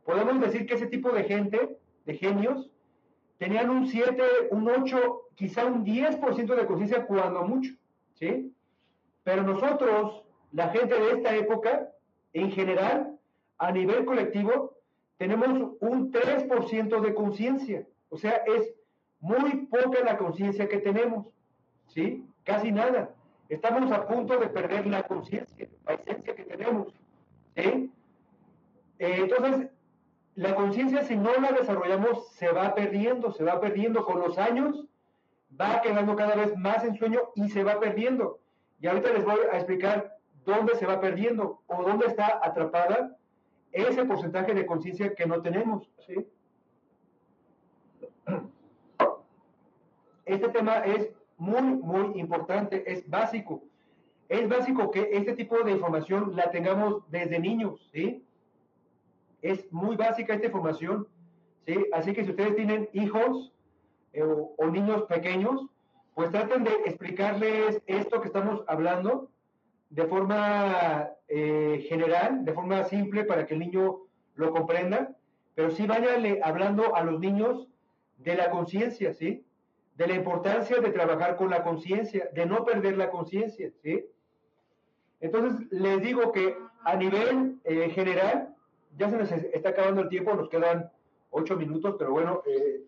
podemos decir que ese tipo de gente, de genios, tenían un 7, un 8, quizá un 10% de conciencia cuando mucho, ¿sí? Pero nosotros, la gente de esta época, en general, a nivel colectivo, tenemos un 3% de conciencia. O sea, es muy poca la conciencia que tenemos, ¿sí? Casi nada. Estamos a punto de perder la conciencia, la esencia que tenemos, ¿sí? Eh, entonces, la conciencia, si no la desarrollamos, se va perdiendo, se va perdiendo con los años, va quedando cada vez más en sueño y se va perdiendo. Y ahorita les voy a explicar dónde se va perdiendo o dónde está atrapada ese porcentaje de conciencia que no tenemos. Este tema es muy, muy importante, es básico. Es básico que este tipo de información la tengamos desde niños, ¿sí? es muy básica esta información, ¿sí? Así que si ustedes tienen hijos eh, o, niños pequeños, pues traten de explicarles esto que estamos hablando de forma eh, general, de forma simple para que el niño lo comprenda, pero sí váyanle hablando a los niños de la conciencia, ¿sí? De la importancia de trabajar con la conciencia, de no perder la conciencia, ¿sí? Entonces, les digo que a nivel eh, general, ya se nos está acabando el tiempo, nos quedan ocho minutos, pero bueno, eh,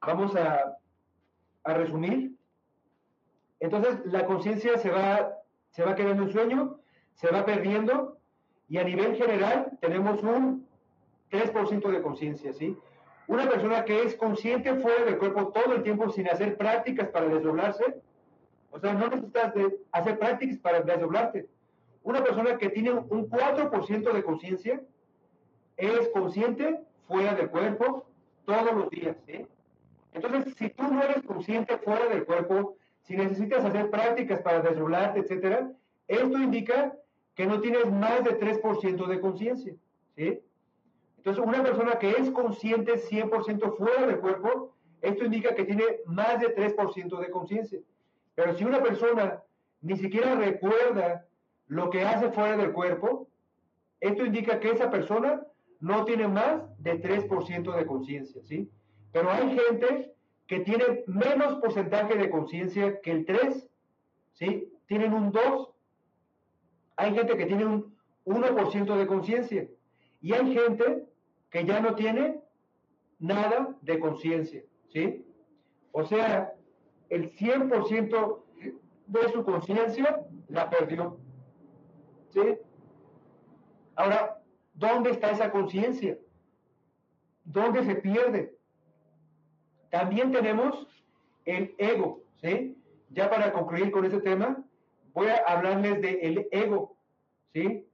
vamos a, resumir. Entonces, la conciencia se va, se va quedando en sueño, se va perdiendo, y a nivel general tenemos un 3% de conciencia, ¿sí? Una persona que es consciente fuera del cuerpo todo el tiempo sin hacer prácticas para desdoblarse, o sea, no necesitas hacer prácticas para desdoblarte. Una persona que tiene un 4% de conciencia, es consciente fuera del cuerpo todos los días. Entonces, si tú no eres consciente fuera del cuerpo, si necesitas hacer prácticas para desdoblarte, etcétera, esto indica que no tienes más de 3% de conciencia. Entonces, Entonces, una persona que es consciente 100% fuera del cuerpo, esto indica que tiene más de 3% de conciencia. Pero si una persona ni siquiera recuerda lo que hace fuera del cuerpo, esto indica que esa persona no tiene más de 3% de conciencia, ¿sí? Pero hay gente que tiene menos porcentaje de conciencia que el 3, ¿sí? Tienen un 2. Hay gente que tiene un 1% de conciencia. Y hay gente que ya no tiene nada de conciencia, ¿sí? O sea, el 100% de su conciencia la perdió. ¿Sí? Ahora, ¿dónde está esa conciencia? ¿Dónde se pierde? También tenemos el ego, ¿sí? Ya para concluir con ese tema, voy a hablarles del ego, ¿sí?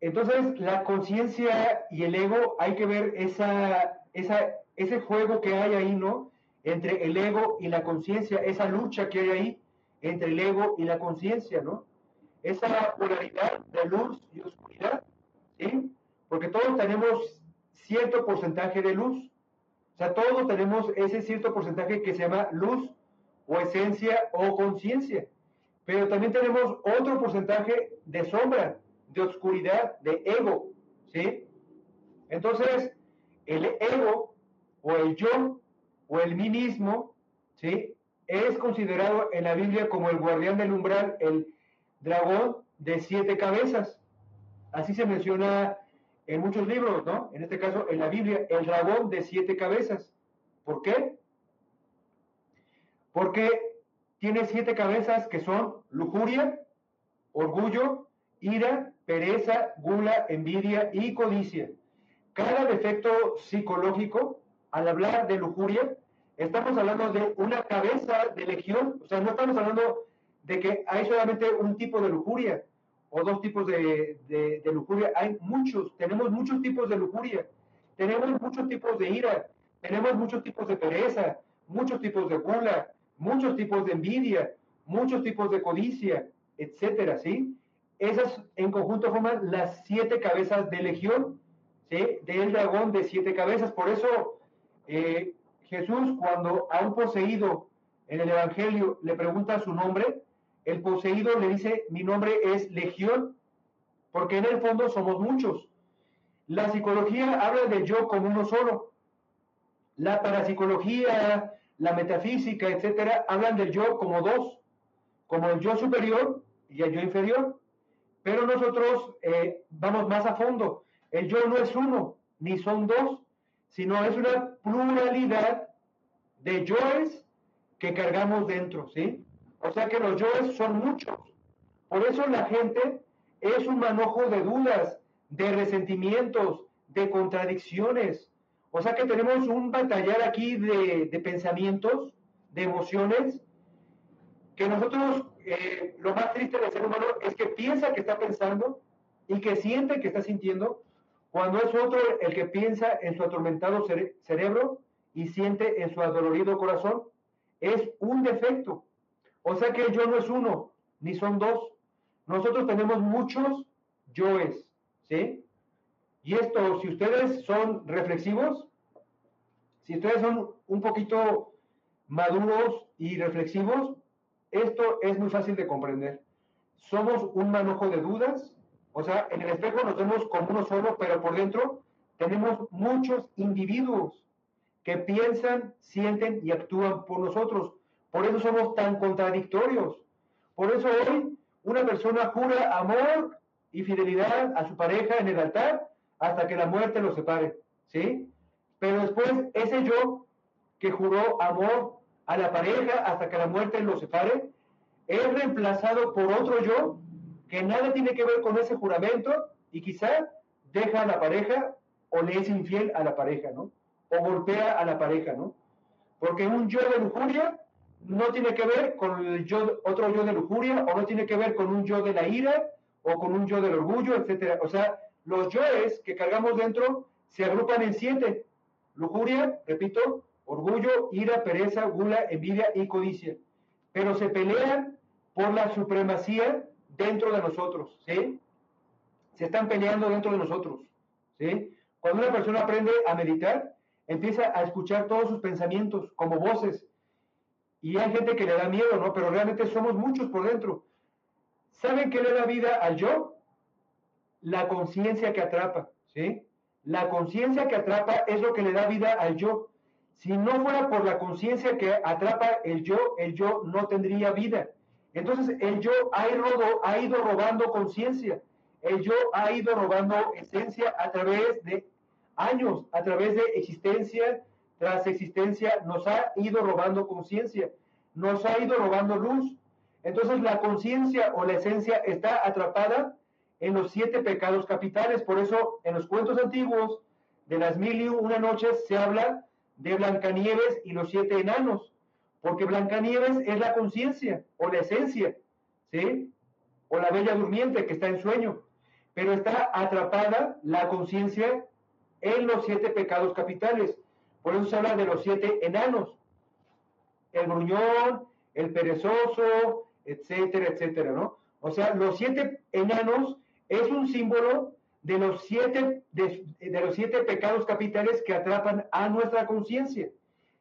Entonces, la conciencia y el ego, hay que ver esa, esa, ese juego que hay ahí, ¿no? Entre el ego y la conciencia, esa lucha que hay ahí entre el ego y la conciencia, ¿no? Esa polaridad de luz y oscuridad, ¿sí? Porque todos tenemos cierto porcentaje de luz. O sea, todos tenemos ese cierto porcentaje que se llama luz o esencia o conciencia. Pero también tenemos otro porcentaje de sombra, de oscuridad, de ego, ¿sí? Entonces, el ego o el yo o el mí mismo, ¿sí? Es considerado en la Biblia como el guardián del umbral, el dragón de siete cabezas. Así se menciona en muchos libros, ¿no? En este caso, en la Biblia, el dragón de siete cabezas. ¿Por qué? Porque tiene siete cabezas que son lujuria, orgullo, ira, pereza, gula, envidia y codicia. Cada defecto psicológico, al hablar de lujuria, estamos hablando de una cabeza de legión, o sea, no estamos hablando de que hay solamente un tipo de lujuria o dos tipos de, de, lujuria, hay muchos, tenemos muchos tipos de lujuria, tenemos muchos tipos de ira, tenemos muchos tipos de pereza, muchos tipos de gula, muchos tipos de envidia, muchos tipos de codicia, etcétera, ¿sí? Esas en conjunto forman las siete cabezas de legión, ¿sí? Del dragón de siete cabezas. Por eso eh, Jesús, cuando a un poseído en el Evangelio le pregunta su nombre, el poseído le dice, mi nombre es Legión, porque en el fondo somos muchos. La psicología habla del yo como uno solo. La parapsicología, la metafísica, etcétera, hablan del yo como dos, como el yo superior y el yo inferior. Pero nosotros eh, vamos más a fondo. El yo no es uno, ni son dos, sino es una pluralidad de yoes que cargamos dentro, ¿sí? O sea que los yoes son muchos. Por eso la gente es un manojo de dudas, de resentimientos, de contradicciones. O sea que tenemos un batallar aquí de, de pensamientos, de emociones, que nosotros, eh, lo más triste del ser humano es que piensa que está pensando y que siente que está sintiendo, cuando es otro el que piensa en su atormentado cerebro y siente en su adolorido corazón, es un defecto. O sea que el yo no es uno, ni son dos. Nosotros tenemos muchos yoes, ¿sí? Y esto, si ustedes son reflexivos, si ustedes son un poquito maduros y reflexivos, esto es muy fácil de comprender. Somos un manojo de dudas, o sea, en el espejo nos vemos como uno solo, pero por dentro tenemos muchos individuos que piensan, sienten y actúan por nosotros. Por eso somos tan contradictorios. Por eso hoy una persona jura amor y fidelidad a su pareja en el altar hasta que la muerte los separe, ¿sí? Pero después ese yo que juró amor a la pareja hasta que la muerte los separe, es reemplazado por otro yo que nada tiene que ver con ese juramento y quizá deja a la pareja o le es infiel a la pareja, ¿no? O golpea a la pareja, ¿no? Porque un yo de lujuria no tiene que ver con otro yo de lujuria o no tiene que ver con un yo de la ira o con un yo del orgullo, etcétera. O sea, los yoes que cargamos dentro se agrupan en siete. Lujuria, repito, orgullo, ira, pereza, gula, envidia y codicia. Pero se pelean por la supremacía dentro de nosotros, ¿sí? Se están peleando dentro de nosotros, ¿sí? Cuando una persona aprende a meditar, empieza a escuchar todos sus pensamientos como voces. Y hay gente que le da miedo, ¿no? Pero realmente somos muchos por dentro. ¿Saben qué le da vida al yo? La conciencia que atrapa, ¿sí? La conciencia que atrapa es lo que le da vida al yo. Si no fuera por la conciencia que atrapa el yo, el yo no tendría vida. Entonces el yo ha ido, robando conciencia. El yo ha ido robando esencia a través de años, a través de existencia tras existencia, nos ha ido robando conciencia, nos ha ido robando luz. Entonces la conciencia o la esencia está atrapada en los siete pecados capitales. Por eso en los cuentos antiguos de las mil y una noches se habla de Blancanieves y los siete enanos, porque Blancanieves es la conciencia o la esencia, ¿sí? O la bella durmiente que está en sueño, pero está atrapada la conciencia en los siete pecados capitales. Por eso se habla de los siete enanos, el gruñón, el perezoso, etcétera, etcétera, ¿no? O sea, los siete enanos es un símbolo de los siete, de, los siete pecados capitales que atrapan a nuestra conciencia.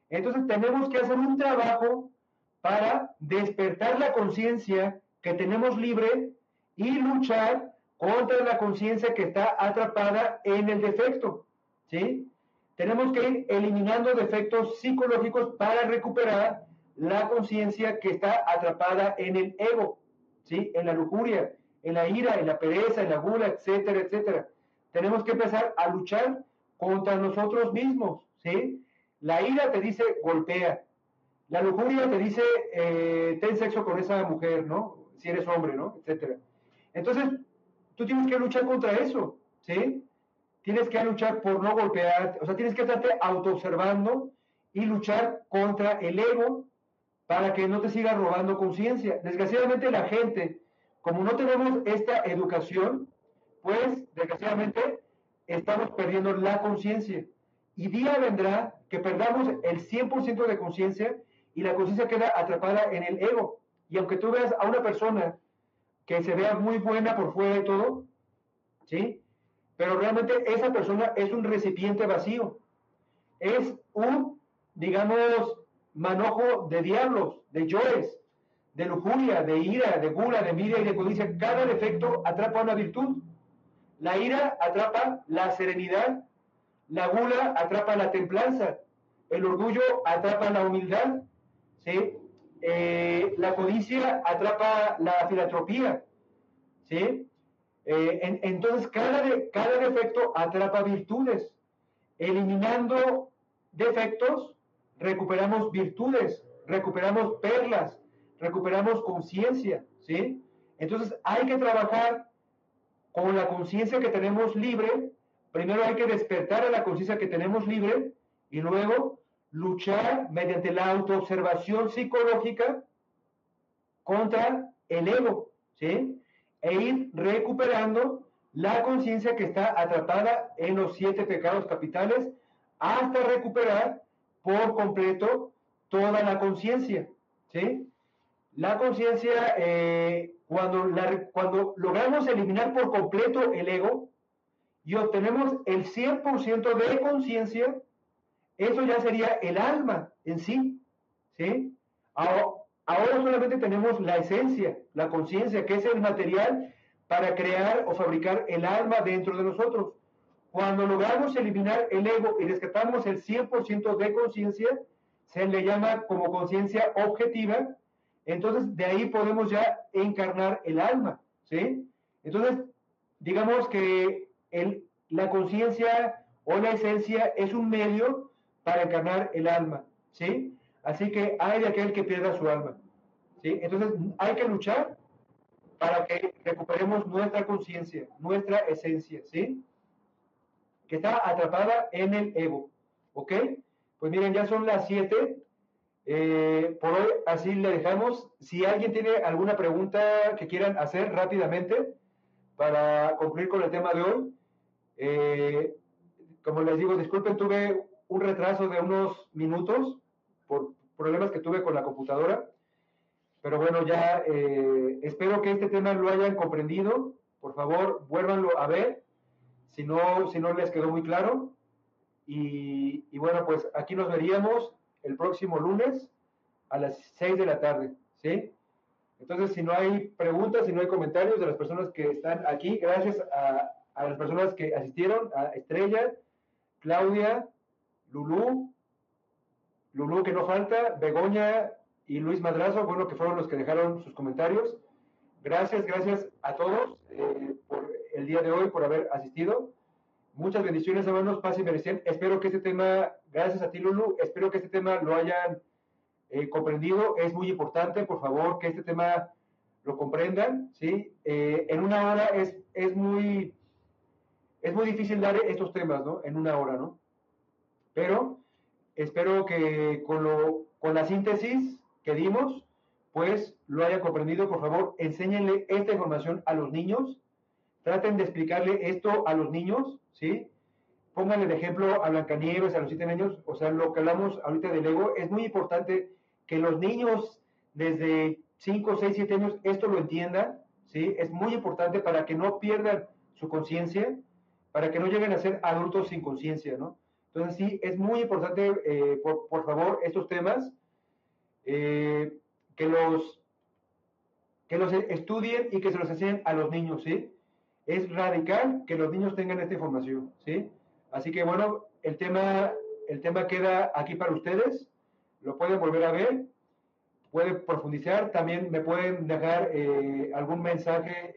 Entonces tenemos que hacer un trabajo para despertar la conciencia que tenemos libre y luchar contra la conciencia que está atrapada en el defecto. ¿sí? Tenemos que ir eliminando defectos psicológicos para recuperar la conciencia que está atrapada en el ego, ¿sí? En la lujuria, en la ira, en la pereza, en la gula, etcétera, etcétera. Tenemos que empezar a luchar contra nosotros mismos, ¿sí? La ira te dice golpea, la lujuria te dice eh, ten sexo con esa mujer, ¿no? Si eres hombre, ¿no? Etcétera. Entonces, tú tienes que luchar contra eso, ¿sí? Tienes que luchar por no golpear, o sea, tienes que estarte autoobservando y luchar contra el ego para que no te siga robando conciencia. Desgraciadamente la gente como no tenemos esta educación, pues desgraciadamente estamos perdiendo la conciencia. Y día vendrá que perdamos el 100% de conciencia y la conciencia queda atrapada en el ego. Y aunque tú veas a una persona que se vea muy buena por fuera y todo, ¿sí? Pero realmente esa persona es un recipiente vacío. Es un, digamos, manojo de diablos, de yoes, de lujuria, de ira, de gula, de envidia y de codicia. Cada defecto atrapa una virtud. La ira atrapa la serenidad, la gula atrapa la templanza, el orgullo atrapa la humildad, ¿sí? Eh, la codicia atrapa la filantropía, ¿sí? Eh, entonces, cada, de, cada defecto atrapa virtudes. Eliminando defectos, recuperamos virtudes, recuperamos perlas, recuperamos conciencia, ¿sí? Entonces hay que trabajar con la conciencia que tenemos libre. Primero hay que despertar a la conciencia que tenemos libre y luego luchar mediante la autoobservación psicológica contra el ego, ¿sí? E ir recuperando la conciencia que está atrapada en los siete pecados capitales hasta recuperar por completo toda la conciencia, ¿sí? La conciencia, eh, cuando, logramos eliminar por completo el ego y obtenemos el 100% de conciencia, eso ya sería el alma en sí. ¿sí? Ahora, solamente tenemos la esencia, la conciencia, que es el material para crear o fabricar el alma dentro de nosotros. Cuando logramos eliminar el ego y rescatamos el 100% de conciencia, se le llama como conciencia objetiva entonces de ahí podemos ya encarnar el alma, ¿sí? Entonces, digamos que el, la conciencia o la esencia es un medio para encarnar el alma, ¿sí? Así que hay de aquel que pierda su alma, ¿sí? Entonces hay que luchar para que recuperemos nuestra conciencia, nuestra esencia, ¿sí? Que está atrapada en el ego, ¿ok? Pues miren, ya son las 7 eh, por hoy así le dejamos. Si alguien tiene alguna pregunta que quieran hacer rápidamente para concluir con el tema de hoy, eh, como les digo, disculpen, tuve un retraso de unos minutos por problemas que tuve con la computadora, pero bueno, ya eh, espero que este tema lo hayan comprendido. Por favor, vuélvanlo a ver. si no, si no les quedó muy claro. Y, y bueno, pues aquí nos veríamos el próximo lunes a las 6 de la tarde, ¿sí? Entonces, si no hay preguntas, si no hay comentarios de las personas que están aquí, gracias a, las personas que asistieron, a Estrella, Claudia, Lulú, Lulú que no falta, Begoña y Luis Madrazo, bueno, que fueron los que dejaron sus comentarios. Gracias, gracias a todos eh, por el día de hoy, por haber asistido. Muchas bendiciones, hermanos, paz y merecen. Espero que este tema, gracias a ti, Lulu, espero que este tema lo hayan eh, comprendido. Es muy importante, por favor, que este tema lo comprendan, ¿sí? Eh, en una hora es, es muy es muy difícil dar estos temas, ¿no? En una hora, ¿no? Pero espero que con, lo, con la síntesis que dimos, pues lo haya comprendido. Por favor, enséñenle esta información a los niños. Traten de explicarle esto a los niños, ¿sí? Pónganle de ejemplo a Blancanieves, a los siete años, o sea, lo que hablamos ahorita del ego, es muy importante que los niños desde 5, 6, 7 años esto lo entiendan, ¿sí? Es muy importante para que no pierdan su conciencia, para que no lleguen a ser adultos sin conciencia, ¿no? Entonces sí, es muy importante, eh, por, favor, estos temas, eh, que, los, que los estudien y que se los enseñen a los niños, ¿sí? Es radical que los niños tengan esta información, ¿sí? Así que bueno, el tema, el tema queda aquí para ustedes, lo pueden volver a ver, pueden profundizar, también me pueden dejar eh, algún mensaje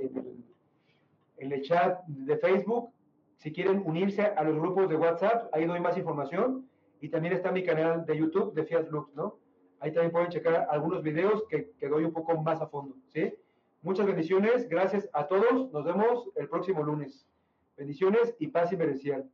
en el, chat de Facebook si quieren unirse a los grupos de WhatsApp, ahí doy más información. Y también está mi canal de YouTube de Fiat Lux, ¿no? Ahí también pueden checar algunos videos que, que doy un poco más a fondo, ¿sí? Muchas bendiciones, gracias a todos. Nos vemos el próximo lunes. Bendiciones y paz y merencial.